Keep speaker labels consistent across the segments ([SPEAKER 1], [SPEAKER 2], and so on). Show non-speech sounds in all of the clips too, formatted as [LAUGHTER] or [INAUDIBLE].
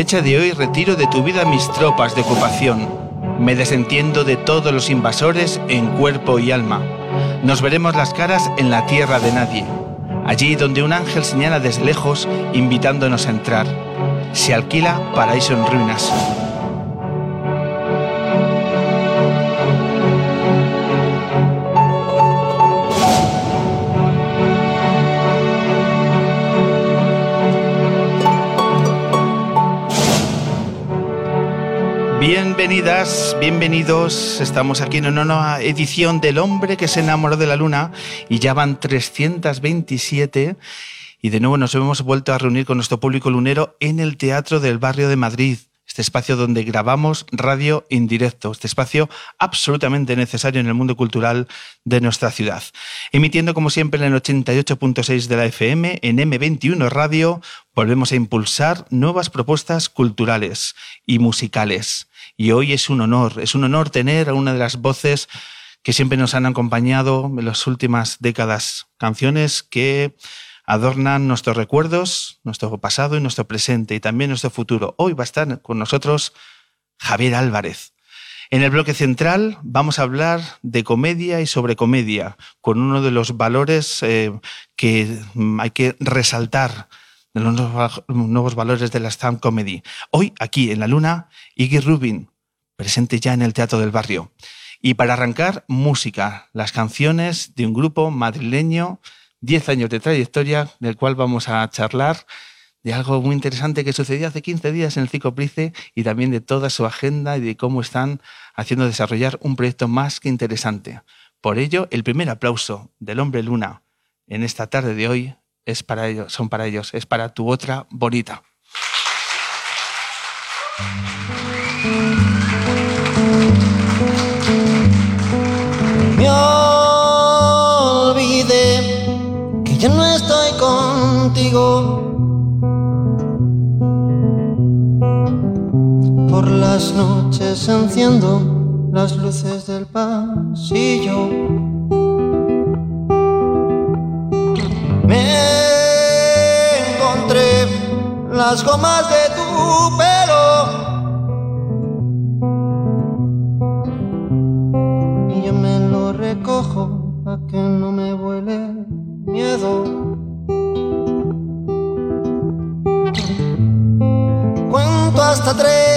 [SPEAKER 1] Fecha de hoy retiro de tu vida mis tropas de ocupación. Me desentiendo de todos los invasores en cuerpo y alma. Nos veremos las caras en la tierra de nadie, allí donde un ángel señala desde lejos invitándonos a entrar. Se alquila paraíso en ruinas. Bienvenidas, bienvenidos. Estamos aquí en una nueva edición del hombre que se enamoró de la luna y ya van 327 y de nuevo nos hemos vuelto a reunir con nuestro público lunero en el Teatro del Barrio de Madrid, este espacio donde grabamos radio en directo, este espacio absolutamente necesario en el mundo cultural de nuestra ciudad. Emitiendo como siempre en el 88.6 de la FM, en M21 Radio, volvemos a impulsar nuevas propuestas culturales y musicales. Y hoy es un honor, es un honor tener a una de las voces que siempre nos han acompañado en las últimas décadas, canciones que adornan nuestros recuerdos, nuestro pasado y nuestro presente y también nuestro futuro. Hoy va a estar con nosotros Javier Álvarez. En el bloque central vamos a hablar de comedia y sobre comedia, con uno de los valores eh, que hay que resaltar de los nuevos, valores de la stand comedy. Hoy, aquí en la Luna, Iggy Rubin, presente ya en el Teatro del Barrio. Y para arrancar, música, las canciones de un grupo madrileño, 10 años de trayectoria, del cual vamos a charlar de algo muy interesante que sucedió hace 15 días en el Cico Price y también de toda su agenda y de cómo están haciendo desarrollar un proyecto más que interesante. Por ello, el primer aplauso del hombre luna en esta tarde de hoy es para ellos, son para ellos, es para tu otra bonita.
[SPEAKER 2] Me olvidé que ya no estoy contigo. Por las noches enciendo las luces del pasillo. Me encontré las gomas de tu pelo. Hasta tres,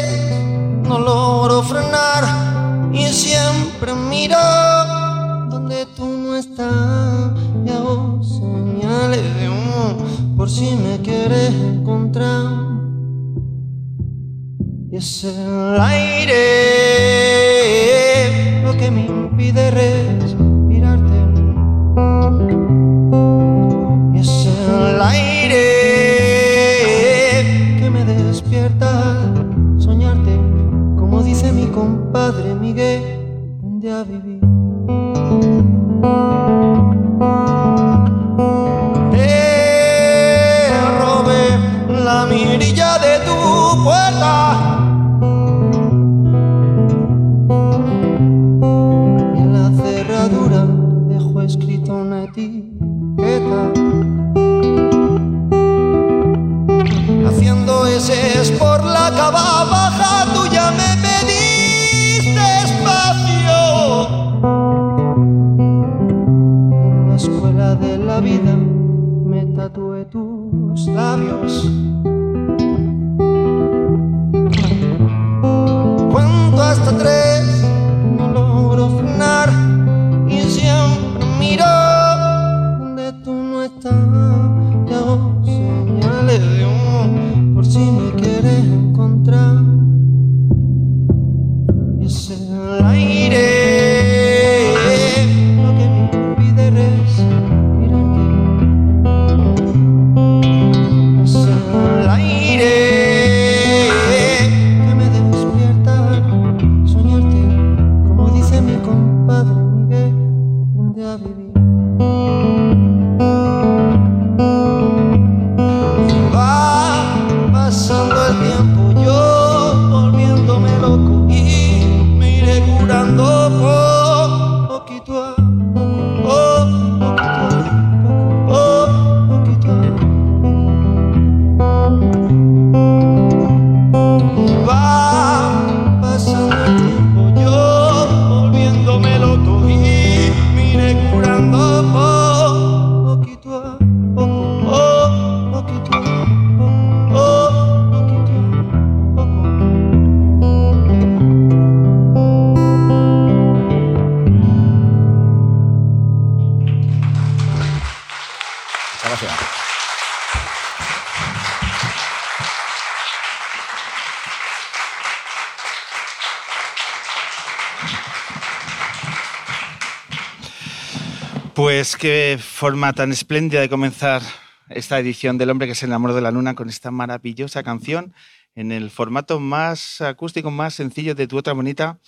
[SPEAKER 1] Pues qué forma tan espléndida de comenzar esta edición del hombre que se enamoró de la luna con esta maravillosa canción en el formato más acústico, más sencillo de tu otra bonita.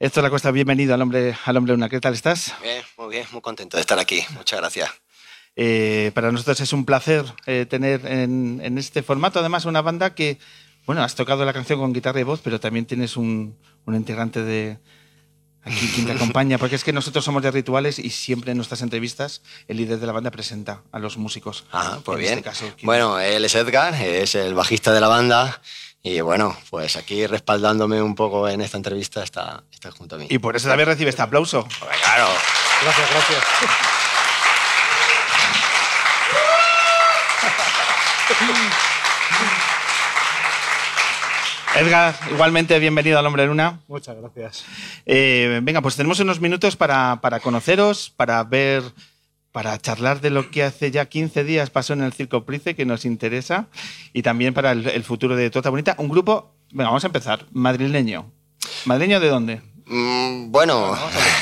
[SPEAKER 1] Héctor La Costa, bienvenido al hombre, al hombre luna. ¿Qué tal estás?
[SPEAKER 2] Bien, muy bien, muy contento de estar aquí. Muchas gracias.
[SPEAKER 1] Eh, para nosotros es un placer eh, tener en, en, este formato, además, una banda que, bueno, has tocado la canción con guitarra y voz, pero también tienes un, un integrante de, aquí quien te acompaña, porque es que nosotros somos de rituales y siempre en nuestras entrevistas el líder de la banda presenta a los músicos.
[SPEAKER 2] Ah, pues bien. Este caso, bueno, él es Edgar, es el bajista de la banda. Y bueno, pues aquí respaldándome un poco en esta entrevista está, está junto a mí.
[SPEAKER 1] Y por eso también recibe este aplauso.
[SPEAKER 2] Pues claro.
[SPEAKER 3] Gracias, gracias.
[SPEAKER 1] Edgar, igualmente bienvenido al Hombre Luna.
[SPEAKER 3] Muchas gracias.
[SPEAKER 1] Eh, venga, pues tenemos unos minutos para, para, conoceros, para ver, para charlar de lo que hace ya 15 días pasó en el Circo Price, que nos interesa, y también para el, el futuro de Tota Bonita. Un grupo, venga, vamos a empezar, madrileño. ¿Madrileño de dónde?
[SPEAKER 2] Mm, bueno,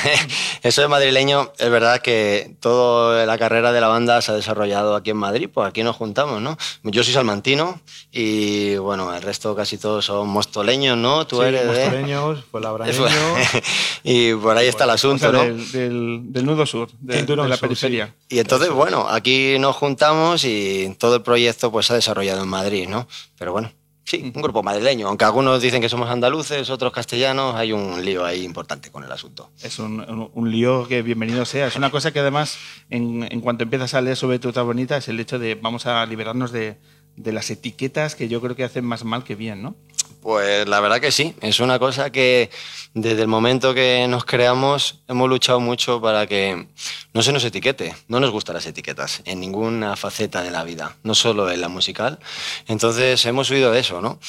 [SPEAKER 2] [LAUGHS] eso de madrileño, es verdad que toda la carrera de la banda se ha desarrollado aquí en Madrid, pues aquí nos juntamos, ¿no? Yo soy salmantino y bueno, el resto casi todos son mostoleños, ¿no?
[SPEAKER 3] Tú sí, eres mostoleños, pues [LAUGHS] labrañeño. [LAUGHS]
[SPEAKER 2] y por ahí está el asunto,
[SPEAKER 1] o sea,
[SPEAKER 2] ¿no?
[SPEAKER 1] Del, del, del, nudo sur, de, de la sur, periferia.
[SPEAKER 2] Sí. Y entonces, bueno, aquí nos juntamos y todo el proyecto pues se ha desarrollado en Madrid, ¿no? Pero bueno, Sí, un grupo madrileño, aunque algunos dicen que somos andaluces, otros castellanos, hay un lío ahí importante con el asunto.
[SPEAKER 1] Es un, un, lío que bienvenido sea. Es una cosa que además, en, en, cuanto empiezas a leer sobre tu otra bonita, es el hecho de vamos a liberarnos de, de las etiquetas que yo creo que hacen más mal que bien, ¿no?
[SPEAKER 2] Pues la verdad que sí, es una cosa que desde el momento que nos creamos hemos luchado mucho para que no se nos etiquete. No nos gustan las etiquetas en ninguna faceta de la vida, no solo en la musical. Entonces hemos huido de eso, ¿no?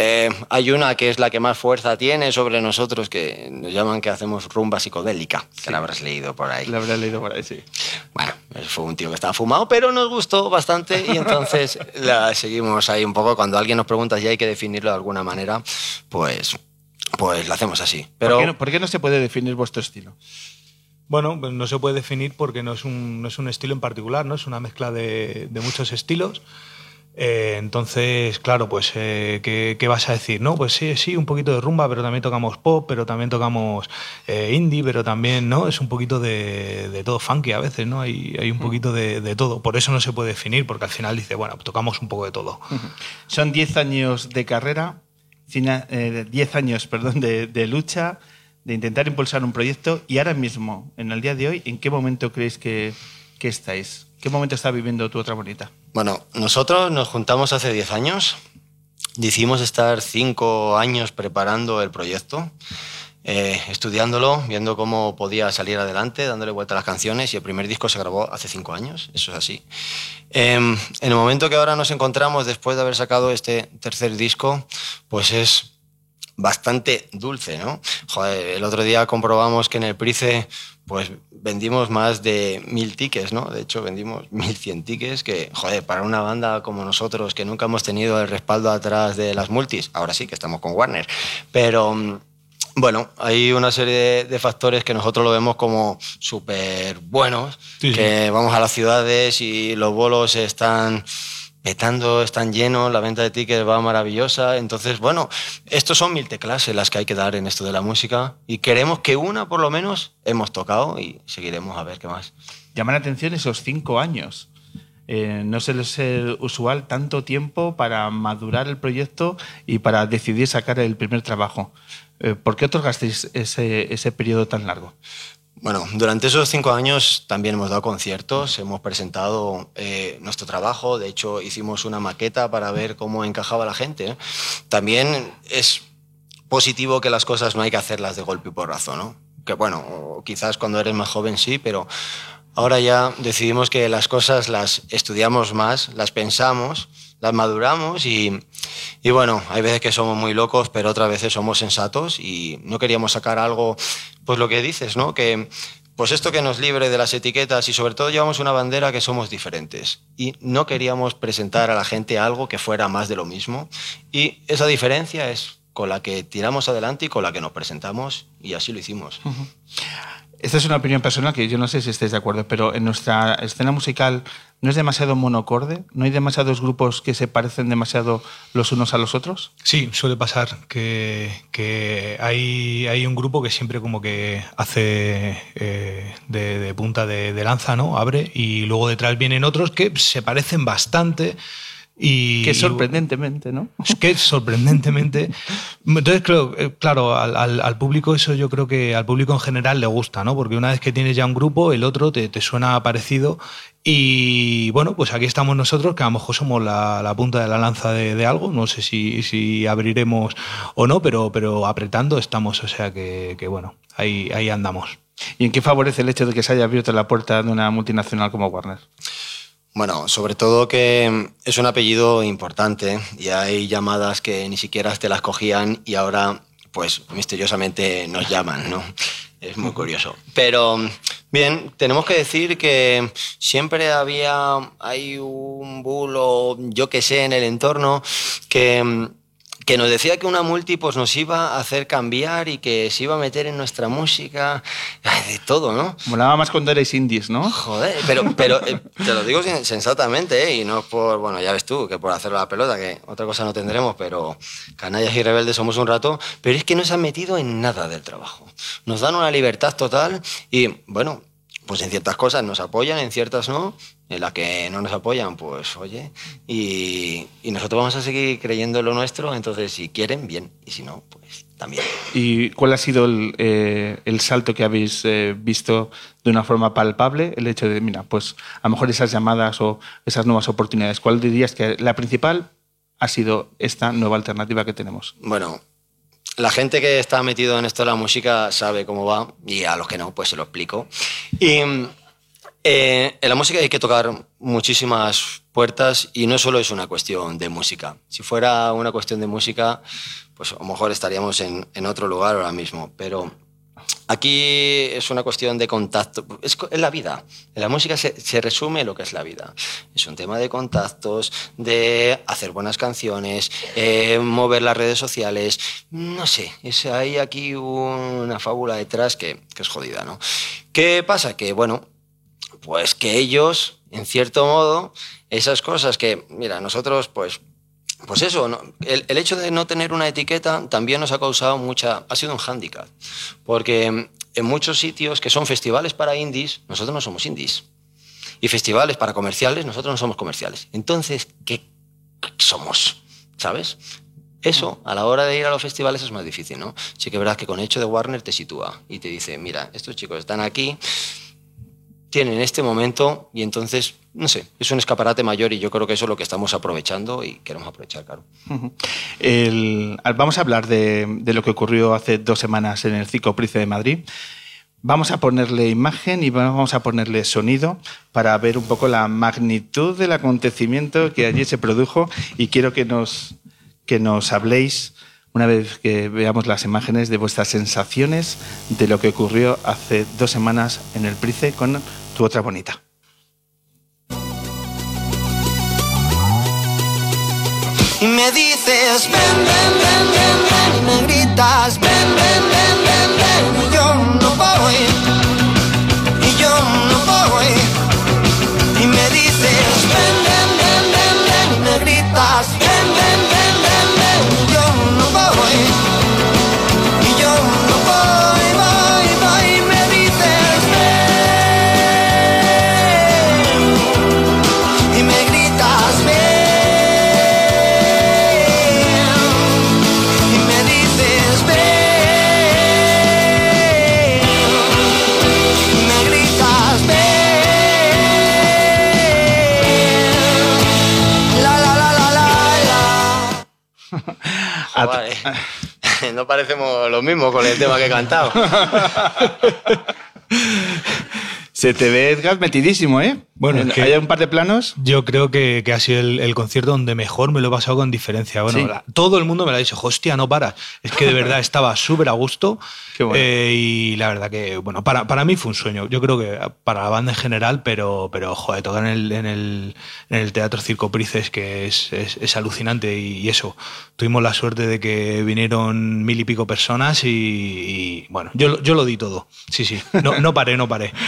[SPEAKER 2] Eh, hay una que es la que más fuerza tiene sobre nosotros, que nos llaman que hacemos rumba psicodélica, que la habrás leído por ahí.
[SPEAKER 1] La habrás leído por ahí, sí.
[SPEAKER 2] Bueno, fue un tío que estaba fumado, pero nos gustó bastante y entonces [LAUGHS] la seguimos ahí un poco. Cuando alguien nos pregunta si hay que definirlo de alguna manera, pues, pues lo hacemos así. Pero...
[SPEAKER 1] ¿Por, qué no, ¿Por qué no se puede definir vuestro estilo?
[SPEAKER 3] Bueno, pues no se puede definir porque no es un, no es un estilo en particular, ¿no? Es una mezcla de, de muchos estilos. Eh, entonces, claro, pues, eh, ¿qué, ¿qué, vas a decir? No, pues sí, sí, un poquito de rumba, pero también tocamos pop, pero también tocamos eh, indie, pero también, ¿no? Es un poquito de, de todo funky a veces, ¿no? Hay, hay un poquito de, de, todo. Por eso no se puede definir, porque al final dice, bueno, tocamos un poco de todo.
[SPEAKER 1] Son 10 años de carrera, 10 años, perdón, de, de lucha, de intentar impulsar un proyecto, y ahora mismo, en el día de hoy, ¿en qué momento creéis que, que estáis? ¿Qué momento está viviendo tu otra bonita?
[SPEAKER 2] Bueno, nosotros nos juntamos hace 10 años. Decidimos estar 5 años preparando el proyecto, eh, estudiándolo, viendo cómo podía salir adelante, dándole vuelta a las canciones. Y el primer disco se grabó hace 5 años, eso es así. Eh, en el momento que ahora nos encontramos, después de haber sacado este tercer disco, pues es bastante dulce, ¿no? Joder, el otro día comprobamos que en el Price pues vendimos más de mil tickets, ¿no? De hecho, vendimos [LAUGHS] mil cien tickets que, joder, para una banda como nosotros que nunca hemos tenido el respaldo atrás de las multis, ahora sí que estamos con Warner, pero bueno, hay una serie de, de, factores que nosotros lo vemos como súper buenos, sí, que sí. vamos a las ciudades y los bolos están petando, están llenos, la venta de tickets va maravillosa. Entonces, bueno, estos son mil teclas las que hay que dar en esto de la música y queremos que una por lo menos hemos tocado y seguiremos a ver qué más.
[SPEAKER 1] Llaman la atención esos cinco años. Eh, no suele ser usual tanto tiempo para madurar el proyecto y para decidir sacar el primer trabajo. Eh, ¿Por qué otorgasteis ese, ese periodo tan largo?
[SPEAKER 2] Bueno, durante esos cinco años también hemos dado conciertos, hemos presentado eh, nuestro trabajo, de hecho hicimos una maqueta para ver cómo encajaba la gente. También es positivo que las cosas no hay que hacerlas de golpe y porrazo, ¿no? Que bueno, quizás cuando eres más joven sí, pero ahora ya decidimos que las cosas las estudiamos más, las pensamos, las maduramos y, y, bueno, hay veces que somos muy locos, pero otras veces somos sensatos y no queríamos sacar algo, pues lo que dices, ¿no? Que pues esto que nos libre de las etiquetas y sobre todo llevamos una bandera que somos diferentes y no queríamos presentar a la gente algo que fuera más de lo mismo y esa diferencia es con la que tiramos adelante y con la que nos presentamos y así lo hicimos.
[SPEAKER 1] Esta es una opinión personal que yo no sé si estáis de acuerdo, pero en nuestra escena musical no es demasiado monocorde, no hay demasiados grupos que se parecen demasiado los unos a los otros.
[SPEAKER 3] Sí, suele pasar que, hay, un grupo que siempre como que hace eh, de, de punta de, de lanza, ¿no? Abre y luego detrás vienen otros que se parecen bastante. Y,
[SPEAKER 1] Que sorprendentemente, ¿no?
[SPEAKER 3] Es que sorprendentemente. Entonces, creo, eh, claro, al, al- al público eso yo creo que al público en general le gusta, ¿no? Porque una vez que tienes ya un grupo, el otro te, te suena parecido. Y bueno, pues aquí estamos nosotros, que a lo mejor somos la, la punta de la lanza de, de algo. No sé si, si abriremos o no, pero, pero apretando estamos. O sea que, que bueno, ahí, ahí andamos.
[SPEAKER 1] ¿Y en qué favorece el hecho de que se haya abierto la puerta de una multinacional como Warner?
[SPEAKER 2] Bueno, sobre todo que es un apellido importante y hay llamadas que ni siquiera te las cogían y ahora, pues misteriosamente nos llaman, ¿no? [LAUGHS] Es muy curioso. Pero bien, tenemos que decir que siempre había, hay un bulo, yo que sé, en el entorno que que nos decía que una multi pues, nos iba a hacer cambiar y que se iba a meter en nuestra música, de todo, ¿no?
[SPEAKER 1] Molaba más cuando erais indies, ¿no?
[SPEAKER 2] Joder, pero, pero eh, te lo digo sen- sensatamente, ¿eh? y no por, bueno, ya ves tú, que por hacer la pelota, que otra cosa no tendremos, pero canallas y rebeldes somos un rato, pero es que no se han metido en nada del trabajo. Nos dan una libertad total y, bueno, pues en ciertas cosas nos apoyan, en ciertas no, en las que no nos apoyan, pues oye, y, y nosotros vamos a seguir creyendo en lo nuestro, entonces si quieren, bien, y si no, pues también.
[SPEAKER 1] ¿Y cuál ha sido el, eh, el salto que habéis eh, visto de una forma palpable? El hecho de, mira, pues a lo mejor esas llamadas o esas nuevas oportunidades. ¿Cuál dirías que la principal ha sido esta nueva alternativa que tenemos?
[SPEAKER 2] Bueno, la gente que está metido en esto de la música sabe cómo va y a los que no, pues se lo explico. Y eh, en la música hay que tocar muchísimas puertas y no solo es una cuestión de música. Si fuera una cuestión de música, pues a lo mejor estaríamos en, otro lugar ahora mismo, pero Aquí es una cuestión de contacto, es, la vida. En la música se, se resume lo que es la vida. Es un tema de contactos, de hacer buenas canciones, eh, mover las redes sociales, no sé, es, hay aquí una fábula detrás que, que es jodida, ¿no? ¿Qué pasa? Que, bueno, pues que ellos, en cierto modo, esas cosas que, mira, nosotros, pues, pues eso, el, el hecho de no tener una etiqueta también nos ha causado mucha, ha sido un hándicap, porque en muchos sitios que son festivales para indies, nosotros no somos indies. Y festivales para comerciales, nosotros no somos comerciales. Entonces, ¿qué somos? ¿Sabes? Eso, a la hora de ir a los festivales es más difícil, ¿no? Sí que es verdad que con el hecho de Warner te sitúa y te dice, mira, estos chicos están aquí, tienen este momento y entonces, no sé, es un escaparate mayor y yo creo que eso es lo que estamos aprovechando y queremos aprovechar, claro.
[SPEAKER 1] Vamos a hablar de, lo que ocurrió hace dos semanas en el Cico Price de Madrid. Vamos a ponerle imagen y vamos a ponerle sonido para ver un poco la magnitud del acontecimiento que allí se produjo y quiero que nos, que nos habléis, una vez que veamos las imágenes, de vuestras sensaciones de lo que ocurrió hace dos semanas en el Price con tu otra bonita.
[SPEAKER 4] Y me dices, ven, ven, ven, ven, ven, y me gritas, ven, [LAUGHS] no
[SPEAKER 2] parecemos lo mismo con el tema que he cantado. [LAUGHS]
[SPEAKER 1] Se te ve, Edgar, metidísimo, ¿eh?
[SPEAKER 3] Bueno, es que
[SPEAKER 1] ¿Hay un par de planos?
[SPEAKER 3] yo creo que, que ha sido el, el concierto donde mejor me lo he pasado con diferencia. Bueno,
[SPEAKER 1] Sí.
[SPEAKER 3] la- todo el mundo me lo ha dicho, hostia, no paras. Es que de [LAUGHS] verdad estaba súper a gusto.
[SPEAKER 1] Qué bueno.
[SPEAKER 3] eh, y la verdad que, bueno, para, para mí fue un sueño. Yo creo que para la banda en general, pero, pero joder, tocar en el, en el, en el Teatro Circo Prices, que es, es, es alucinante. Y, y eso, tuvimos la suerte de que vinieron mil y pico personas y, y, bueno, yo, yo lo di todo. Sí, sí, no, no paré, no paré. [LAUGHS]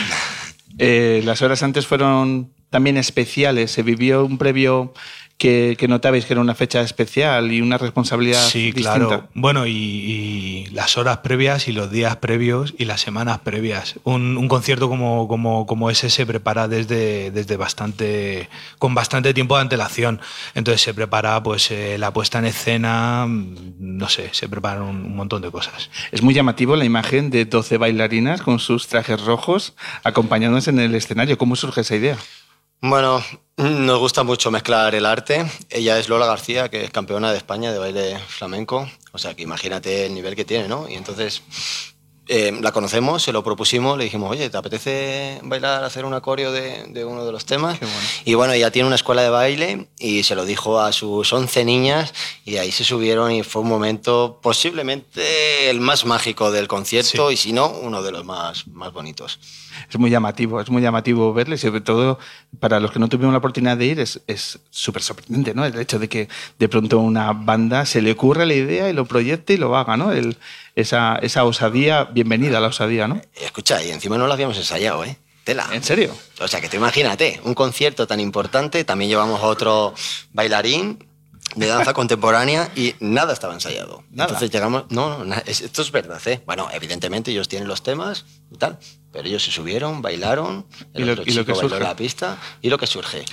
[SPEAKER 1] Eh, las horas antes fueron también especiales. Se vivió un previo que, que notabais que era una fecha especial y una responsabilidad
[SPEAKER 3] Sí,
[SPEAKER 1] distinta.
[SPEAKER 3] claro. Bueno, y, y las horas previas y los días previos y las semanas previas. Un, un concierto como, como, como ese se prepara desde, desde bastante, con bastante tiempo de antelación. Entonces se prepara pues eh, la puesta en escena, mm, no sé, se preparan un, un montón de cosas.
[SPEAKER 1] Es muy llamativo la imagen de 12 bailarinas con sus trajes rojos acompañándose en el escenario. ¿Cómo surge esa idea?
[SPEAKER 2] Bueno, nos gusta mucho mezclar el arte. Ella es Lola García, que es campeona de España de baile flamenco. O sea, que imagínate el nivel que tiene, ¿no? Y entonces eh, la conocemos, se lo propusimos, le dijimos, oye, ¿te apetece bailar, hacer un acorio de, de uno de los temas?
[SPEAKER 1] Bueno.
[SPEAKER 2] Y bueno, ella tiene una escuela de baile y se lo dijo a sus 11 niñas y ahí se subieron y fue un momento posiblemente el más mágico del concierto
[SPEAKER 3] Sí.
[SPEAKER 2] y si no, uno de los más, más bonitos.
[SPEAKER 1] Es muy llamativo, es muy llamativo verle, sobre todo para los que no tuvieron la oportunidad de ir, es es súper sorprendente, ¿no? El hecho de que de pronto una banda se le ocurra la idea y lo proyecte y lo haga, ¿no? El- esa, esa osadía, bienvenida a la osadía, ¿no?
[SPEAKER 2] Escucha, y encima no lo habíamos ensayado, ¿eh? Tela.
[SPEAKER 1] ¿En serio?
[SPEAKER 2] O sea, que tú imagínate, un concierto tan importante, también llevamos a otro bailarín de danza [LAUGHS] contemporánea y nada estaba ensayado.
[SPEAKER 1] Nada.
[SPEAKER 2] Entonces llegamos, no, esto es verdad, ¿eh? Bueno, evidentemente ellos tienen los temas y tal, pero ellos se subieron, bailaron, el
[SPEAKER 1] Y lo-
[SPEAKER 2] otro
[SPEAKER 1] y lo
[SPEAKER 2] chico
[SPEAKER 1] que
[SPEAKER 2] bailó
[SPEAKER 1] surge.
[SPEAKER 2] la pista y lo que surge.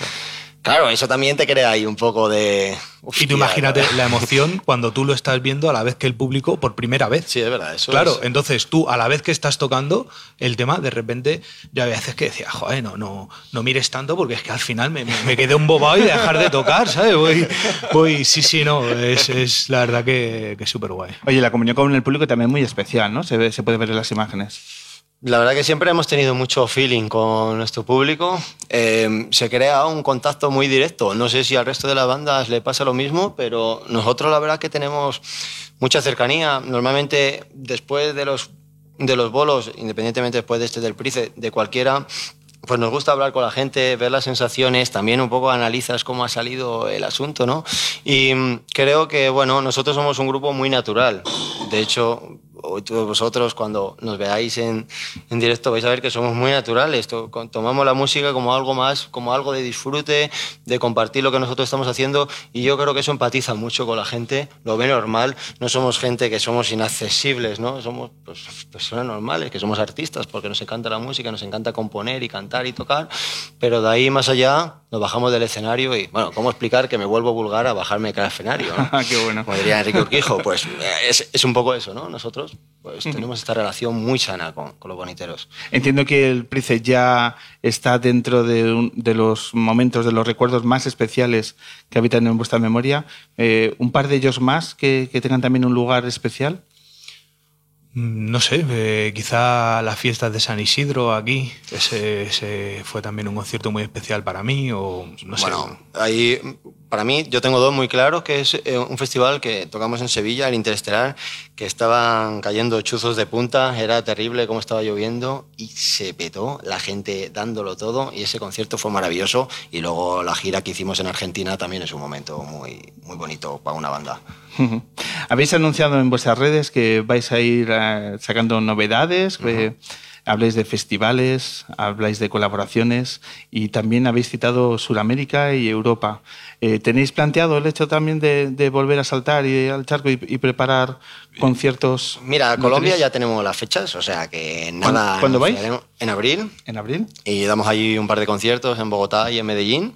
[SPEAKER 2] Claro, eso también te crea ahí un poco de...
[SPEAKER 3] Y tú imagínate la emoción cuando tú lo estás viendo a la vez que el público por primera vez.
[SPEAKER 2] Sí, es verdad, eso
[SPEAKER 3] Claro,
[SPEAKER 2] es-
[SPEAKER 3] entonces tú a la vez que estás tocando el tema, de repente yo había veces que decía, joder, no, no, no mires tanto porque es que al final me, me- me quedé un bobado y de dejar de tocar, ¿sabes? Voy, voy sí, sí, no, es, es la verdad que, que es súper guay.
[SPEAKER 1] Oye, la comunión con el público también es muy especial, ¿no? Se, ve- se puede ver en las imágenes.
[SPEAKER 2] La verdad que siempre hemos tenido mucho feeling con nuestro público. Eh, se crea un contacto muy directo. No sé si al resto de las bandas le pasa lo mismo, pero nosotros la verdad que tenemos mucha cercanía. Normalmente después de los, de los bolos, independientemente después de este del Price, de cualquiera, pues nos gusta hablar con la gente, ver las sensaciones, también un poco analizas cómo ha salido el asunto, ¿no? Y mm, creo que, bueno, nosotros somos un grupo muy natural. De hecho, vosotros cuando nos veáis en, en directo vais a ver que somos muy naturales. Tomamos la música como algo más, como algo de disfrute, de compartir lo que nosotros estamos haciendo y yo creo que eso empatiza mucho con la gente, lo ve normal. No somos gente que somos inaccesibles, ¿no? Somos pues, personas normales, que somos artistas porque nos encanta la música, nos encanta componer y cantar y tocar, pero de ahí más allá nos bajamos del escenario y, bueno, ¿cómo explicar que me vuelvo vulgar a bajarme del escenario? ¿no? [LAUGHS]
[SPEAKER 1] Ah, Qué bueno.
[SPEAKER 2] Como diría Enrique Urquijo, pues eh, es, es un poco eso, ¿no? Nosotros pues, tenemos esta relación muy sana con, con los boniteros.
[SPEAKER 1] Entiendo que el Price ya está dentro de, un- de los momentos, de los recuerdos más especiales que habitan en vuestra memoria. Eh, ¿Un par de ellos más que, que tengan también un lugar especial?
[SPEAKER 3] Mm, No sé, eh, quizá las fiestas de San Isidro aquí, ese, fue también un concierto muy especial para mí, o no sé.
[SPEAKER 2] Bueno, ahí para mí yo tengo dos muy claros, que es eh, un festival que tocamos en Sevilla, el Interestelar, que estaban cayendo chuzos de punta, era terrible cómo estaba lloviendo y se petó, la gente dándolo todo y ese concierto fue maravilloso y luego la gira que hicimos en Argentina también es un momento muy, muy bonito para una banda.
[SPEAKER 1] Habéis anunciado en vuestras redes que vais a ir eh, sacando novedades, que habláis de festivales, habláis de colaboraciones y también habéis citado Sudamérica y Europa. Eh, ¿Tenéis planteado el hecho también de, de volver a saltar y, al charco y, y preparar conciertos?
[SPEAKER 2] Mira,
[SPEAKER 1] ¿No
[SPEAKER 2] Colombia
[SPEAKER 1] tenéis?
[SPEAKER 2] ya tenemos las fechas, o sea que nada.
[SPEAKER 1] cuándo vais?
[SPEAKER 2] En abril.
[SPEAKER 1] ¿En abril?
[SPEAKER 2] Y damos ahí un par de conciertos en Bogotá y en Medellín.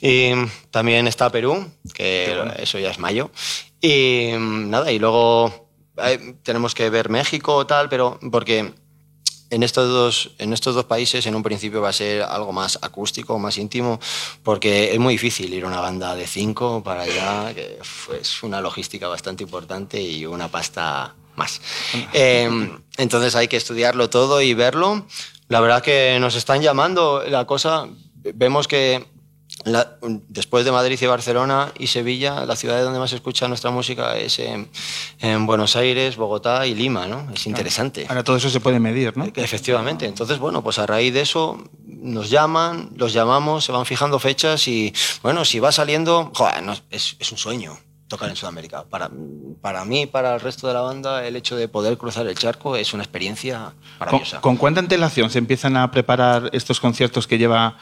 [SPEAKER 2] Y también está Perú, que eso ya es mayo. Y nada, y luego eh, tenemos que ver México o tal, pero porque en estos, dos, en estos dos países en un principio va a ser algo más acústico, más íntimo, porque es muy difícil ir a una banda de cinco para allá, que es una logística bastante importante y una pasta más. Eh, entonces hay que estudiarlo todo y verlo. La verdad que nos están llamando, la cosa vemos que la- después de Madrid y Barcelona y Sevilla, la ciudad donde más se escucha nuestra música es en, en Buenos Aires, Bogotá y Lima, ¿no? Es interesante.
[SPEAKER 1] Ahora todo eso se puede medir, ¿no?
[SPEAKER 2] Efectivamente. Entonces, bueno, pues a raíz de eso nos llaman, los llamamos, se van fijando fechas y, bueno, si va saliendo, joder, no, es, es un sueño tocar en Sudamérica. Para, para mí, para el resto de la banda, el hecho de poder cruzar el charco es una experiencia
[SPEAKER 1] ¿Con,
[SPEAKER 2] maravillosa.
[SPEAKER 1] con cuánta antelación se empiezan a preparar estos conciertos que lleva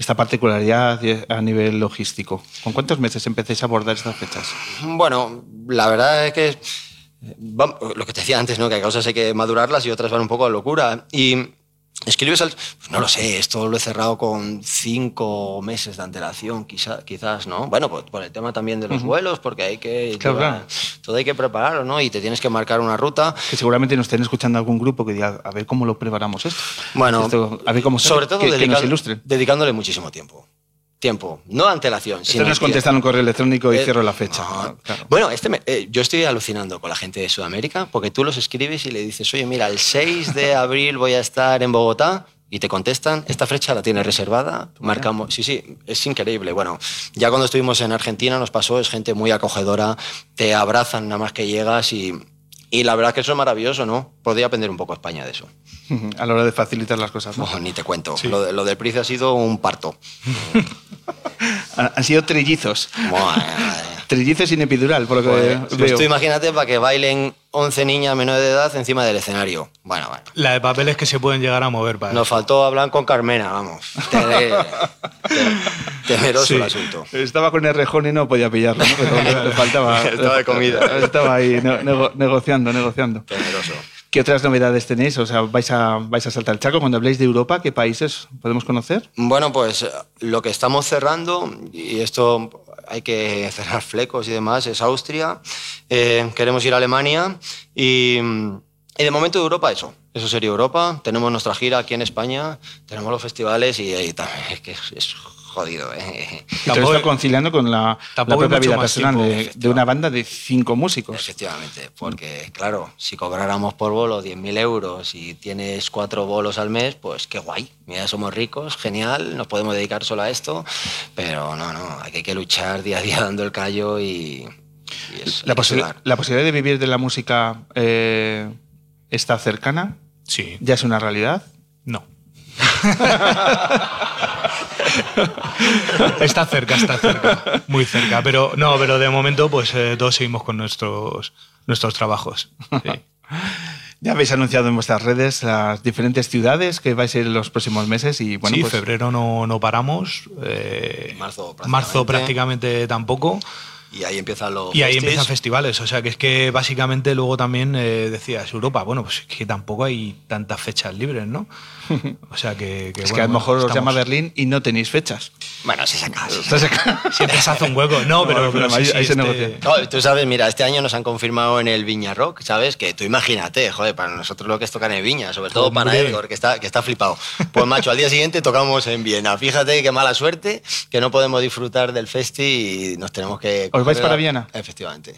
[SPEAKER 1] esta particularidad a nivel logístico? ¿Con cuántos meses empecéis a abordar estas fechas?
[SPEAKER 2] Bueno, la verdad es que eh, lo que te decía antes, ¿no? que hay cosas hay que madurarlas y otras van un poco a locura. Y escribes al... pues no lo sé, esto lo he cerrado con cinco meses de antelación, quizá, quizás, ¿no? Bueno, pues por el tema también de los vuelos, porque hay que...
[SPEAKER 1] Claro,
[SPEAKER 2] llevar-
[SPEAKER 1] claro.
[SPEAKER 2] Todo hay que prepararlo, ¿no? Y te tienes que marcar una ruta.
[SPEAKER 1] Que seguramente nos estén escuchando algún grupo que diga, a ver cómo lo preparamos esto.
[SPEAKER 2] Bueno,
[SPEAKER 1] Esto, a ver cómo sale,
[SPEAKER 2] sobre todo
[SPEAKER 1] que, que nos
[SPEAKER 2] dedican-
[SPEAKER 1] ilustren.
[SPEAKER 2] dedicándole muchísimo tiempo. Tiempo, no antelación. Sino
[SPEAKER 1] nos contestan un correo electrónico y
[SPEAKER 2] Eh,
[SPEAKER 1] cierro la fecha.
[SPEAKER 2] no.
[SPEAKER 1] ¿no? Claro.
[SPEAKER 2] Bueno, este me- eh, yo estoy alucinando con la gente de Sudamérica porque tú los escribes y le dices, oye, mira, el 6 de [LAUGHS] abril voy a estar en Bogotá y te contestan, esta fecha la tienes reservada, marcamos, sí, sí, es increíble. Bueno, ya cuando estuvimos en Argentina nos pasó, es gente muy acogedora, te abrazan nada más que llegas y, y la verdad que eso es maravilloso, ¿no? Podría aprender un poco España de eso. [LAUGHS]
[SPEAKER 1] A la hora de facilitar las cosas. ¿no?
[SPEAKER 2] Oh, ni te cuento, lo, de, lo del Price ha sido un parto. [LAUGHS]
[SPEAKER 1] Han, sido trillizos.
[SPEAKER 2] Madre. [LAUGHS]
[SPEAKER 1] Trillizos sin epidural, por lo que
[SPEAKER 2] pues
[SPEAKER 1] veo.
[SPEAKER 2] tú imagínate para que bailen 11 niñas menores de edad encima del escenario. Bueno, bueno.
[SPEAKER 3] La de papeles que se pueden llegar a mover para
[SPEAKER 2] Nos faltó hablar con Carmena, vamos. Te- te- temeroso
[SPEAKER 1] Sí.
[SPEAKER 2] el asunto.
[SPEAKER 1] Estaba con el rejón y no podía pillarlo, ¿no? [LAUGHS] Pero le, faltaba.
[SPEAKER 2] Estaba de comida.
[SPEAKER 1] Estaba ahí ne- nego- negociando, negociando.
[SPEAKER 2] Temeroso.
[SPEAKER 1] ¿Qué otras novedades tenéis? O sea, ¿vais a, vais a saltar el charco? Cuando habléis de Europa, ¿qué países podemos conocer?
[SPEAKER 2] Bueno, pues eh, lo que estamos cerrando, y esto hay que [LAUGHS] cerrar flecos y demás, es Austria. Eh, queremos ir a Alemania y, y de momento de Europa eso. Eso sería Europa. Tenemos nuestra gira aquí en España, tenemos los festivales y, también es que es jodido. ¿eh?
[SPEAKER 3] Tampoco-
[SPEAKER 1] esto conciliando con la, la propia vida personal
[SPEAKER 3] tiempo,
[SPEAKER 1] de, una banda de cinco músicos.
[SPEAKER 2] Efectivamente, porque claro, si cobráramos por bolo 10.000 euros y tienes cuatro bolos al mes, pues qué guay. Mira, somos ricos, genial, nos podemos dedicar solo a esto, pero no, no, hay que luchar día a día dando el callo y, y es-
[SPEAKER 1] La, posi- la posibilidad de vivir de la música eh, está cercana,
[SPEAKER 3] Sí,
[SPEAKER 1] ya es una realidad.
[SPEAKER 3] no. [LAUGHS] [LAUGHS] está cerca, está cerca, muy cerca. Pero no, pero de momento, pues eh, todos seguimos con nuestros, nuestros trabajos. Sí.
[SPEAKER 1] Ya habéis anunciado en vuestras redes las diferentes ciudades que vais a ir en los próximos meses y bueno,
[SPEAKER 3] sí,
[SPEAKER 1] pues,
[SPEAKER 3] febrero no, no paramos. eh,
[SPEAKER 2] Marzo
[SPEAKER 3] marzo
[SPEAKER 2] prácticamente.
[SPEAKER 3] prácticamente tampoco.
[SPEAKER 2] Y ahí empiezan los
[SPEAKER 3] Y ahí
[SPEAKER 2] festis.
[SPEAKER 3] empiezan festivales. O sea, que es que básicamente luego también eh, decías Europa. Bueno, pues es que tampoco hay tantas fechas libres, ¿no? O sea, que. que
[SPEAKER 1] es
[SPEAKER 3] bueno,
[SPEAKER 1] que a lo mejor os
[SPEAKER 3] estamos-
[SPEAKER 1] llama Berlín y no tenéis fechas.
[SPEAKER 2] Bueno, se saca. se saca. [LAUGHS]
[SPEAKER 3] Siempre se hace un hueco. No, pero,
[SPEAKER 1] No,
[SPEAKER 3] pero
[SPEAKER 1] pero ahí-
[SPEAKER 3] sí,
[SPEAKER 1] ahí se
[SPEAKER 3] este-
[SPEAKER 1] negocia.
[SPEAKER 2] No, tú sabes, mira, este año nos han confirmado en el Viña Rock, ¿sabes? Que tú imagínate, joder, para nosotros lo que es tocar en Viña, sobre todo para
[SPEAKER 3] Hombre.
[SPEAKER 2] Edgar, que está, que está flipado. Pues macho, al día siguiente tocamos en Viena. Fíjate qué mala suerte que no podemos disfrutar del festi y nos tenemos que...
[SPEAKER 1] ¿Os vais para
[SPEAKER 2] la-
[SPEAKER 1] Viena?
[SPEAKER 2] Efectivamente.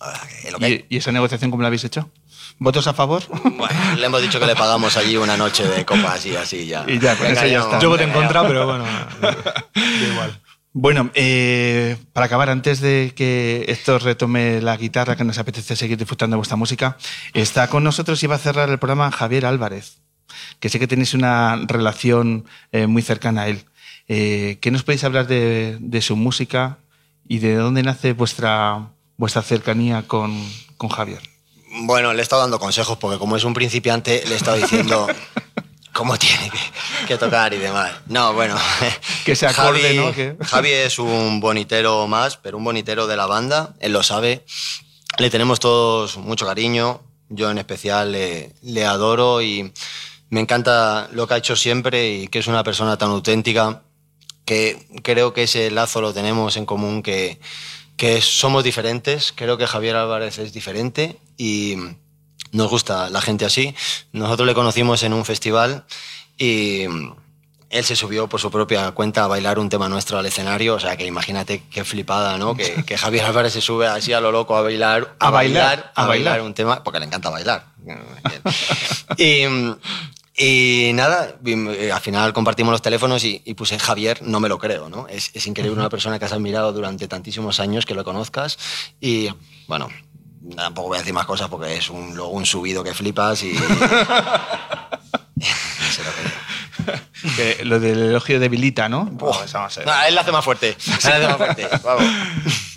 [SPEAKER 2] Ah,
[SPEAKER 1] ¿Y, y esa negociación cómo la habéis hecho? ¿Votos a favor?
[SPEAKER 2] Bueno, le hemos dicho que le pagamos allí una noche de copas y así ya.
[SPEAKER 1] Y ya, con eso ya está.
[SPEAKER 3] Yo voté en contra, pero bueno, [LAUGHS] igual.
[SPEAKER 1] Bueno, eh, para acabar, antes de que Héctor retome la guitarra, que nos apetece seguir disfrutando de vuestra música, está con nosotros y va a cerrar el programa Javier Álvarez, que sé que tenéis una relación eh, muy cercana a él. Eh, ¿Qué nos podéis hablar de, de su música y de dónde nace vuestra, vuestra cercanía con, con Javier?
[SPEAKER 2] Bueno, le he estado dando consejos porque como es un principiante le he estado diciendo [LAUGHS] cómo tiene que, que tocar y demás. No, bueno.
[SPEAKER 1] Que se acorde,
[SPEAKER 2] Javi,
[SPEAKER 1] ¿no?
[SPEAKER 2] Javi es un bonitero más, pero un bonitero de la banda, él lo sabe. Le tenemos todos mucho cariño, yo en especial le, le adoro y me encanta lo que ha hecho siempre y que es una persona tan auténtica que creo que ese lazo lo tenemos en común, que, que somos diferentes. Creo que Javier Álvarez es diferente y nos gusta la gente así. Nosotros le conocimos en un festival y él se subió por su propia cuenta a bailar un tema nuestro al escenario. O sea, que imagínate qué flipada, ¿no? Que, [LAUGHS] que Javier Álvarez se sube así a lo loco a bailar, a,
[SPEAKER 1] A bailar,
[SPEAKER 2] bailar, a bailar. un tema, porque le encanta bailar. [LAUGHS] Y, Y nada, eh, al final compartimos los teléfonos y, y puse Javier, no me lo creo, ¿no? Es, es increíble una persona que has admirado durante tantísimos años que lo conozcas y, bueno, tampoco voy a decir más cosas porque es un, luego un subido que flipas y... [LAUGHS] [LAUGHS] se lo creo.
[SPEAKER 4] Que lo del elogio debilita, ¿no? Vamos a ver.
[SPEAKER 2] No, él la hace más fuerte. [LAUGHS] Él la hace más fuerte. Vamos.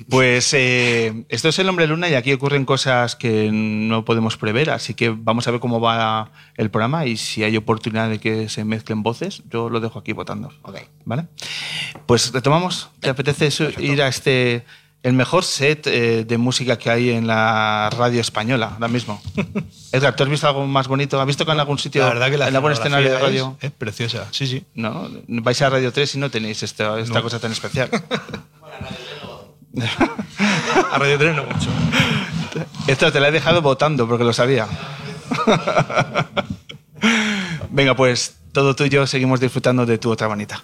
[SPEAKER 4] Pues eh, esto es el hombre luna y aquí ocurren cosas que no podemos prever, así que vamos a ver cómo va el programa y si hay oportunidad de que se mezclen voces, yo lo dejo aquí votando.
[SPEAKER 2] Ok.
[SPEAKER 4] ¿Vale? Pues retomamos. ¿Te apetece ir a este el mejor set eh, de música que hay en la radio española ahora mismo? [LAUGHS] Edgar, ¿tú has visto algo más bonito? ¿Has visto que en algún sitio,
[SPEAKER 3] La verdad que la
[SPEAKER 4] en algún escenario de radio?
[SPEAKER 3] Es, es preciosa, sí, sí.
[SPEAKER 4] ¿No? Vais a Radio 3 y no tenéis esta, esta
[SPEAKER 3] No.
[SPEAKER 4] cosa tan especial. [LAUGHS]
[SPEAKER 3] A Radio 3 no mucho.
[SPEAKER 4] Esto te la he dejado votando porque lo sabía. [LAUGHS] Venga, pues todo tuyo, seguimos disfrutando de tu otra manita.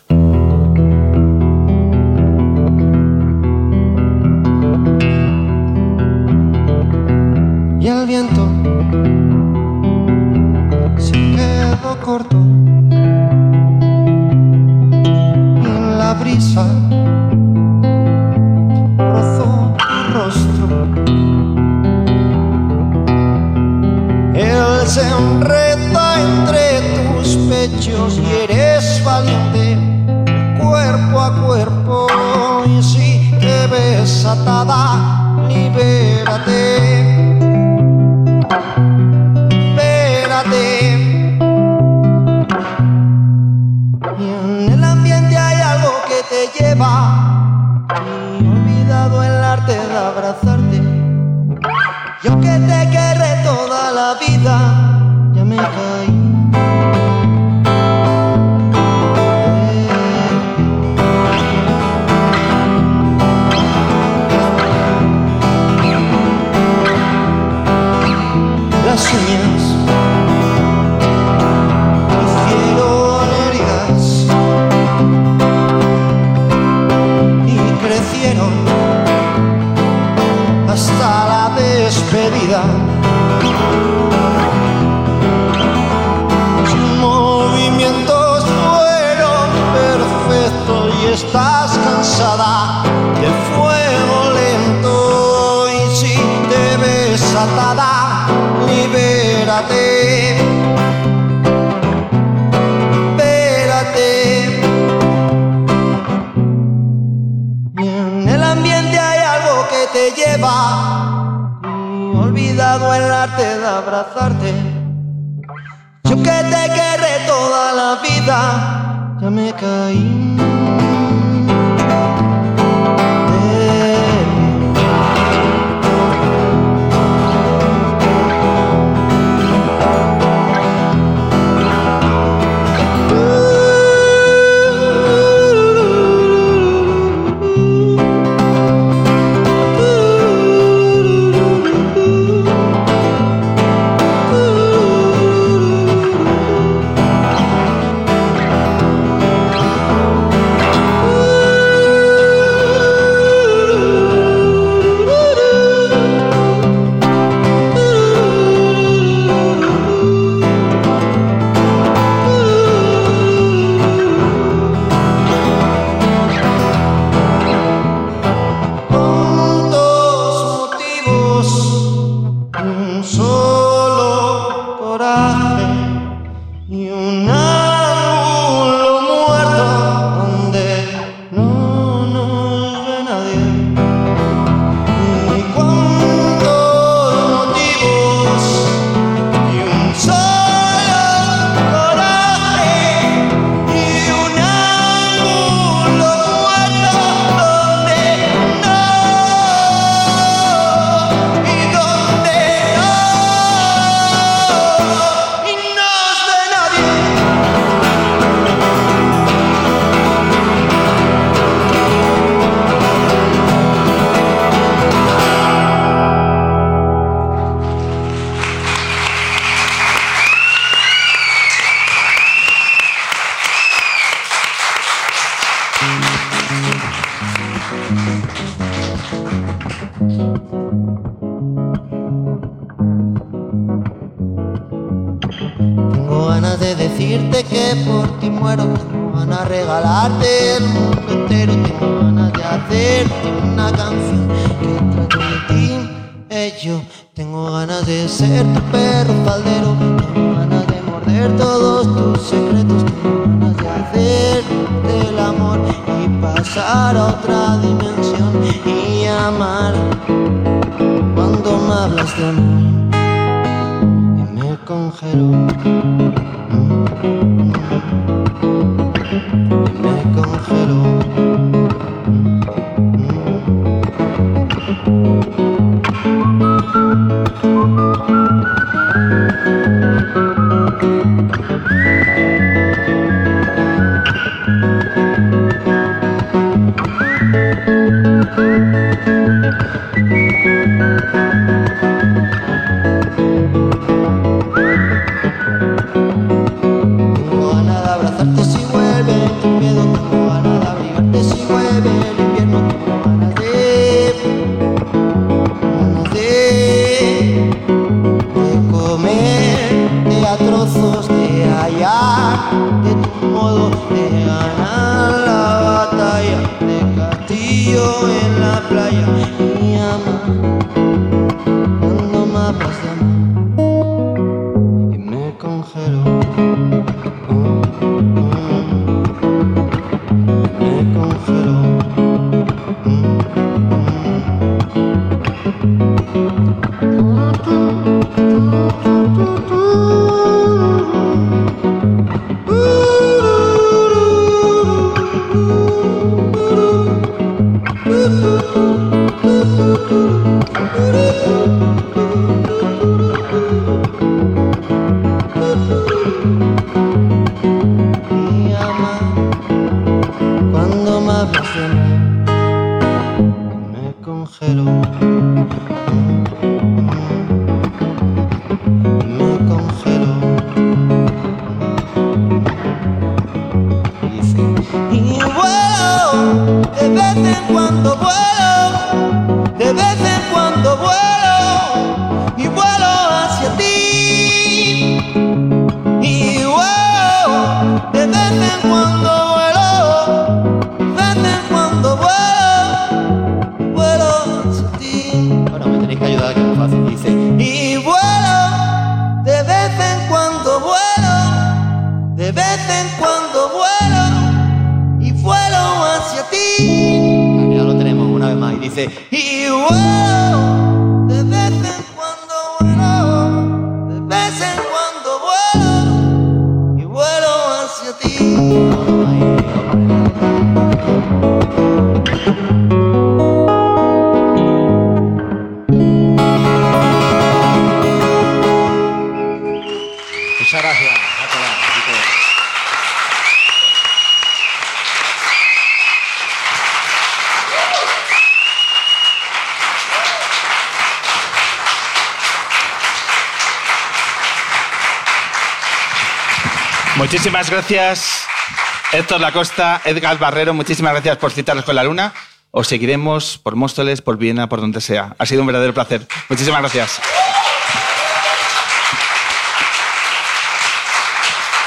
[SPEAKER 4] alone fácil, dice. Y vuelo, de vez en cuando vuelo, de vez en cuando vuelo, y vuelo hacia ti. ya lo tenemos una vez más y dice, y vuelo.
[SPEAKER 1] Muchísimas gracias, Héctor Lacosta, Edgar Barrero, muchísimas gracias por citarnos con la luna. Os seguiremos por Móstoles, por Viena, por donde sea. Ha sido un verdadero placer. Muchísimas gracias.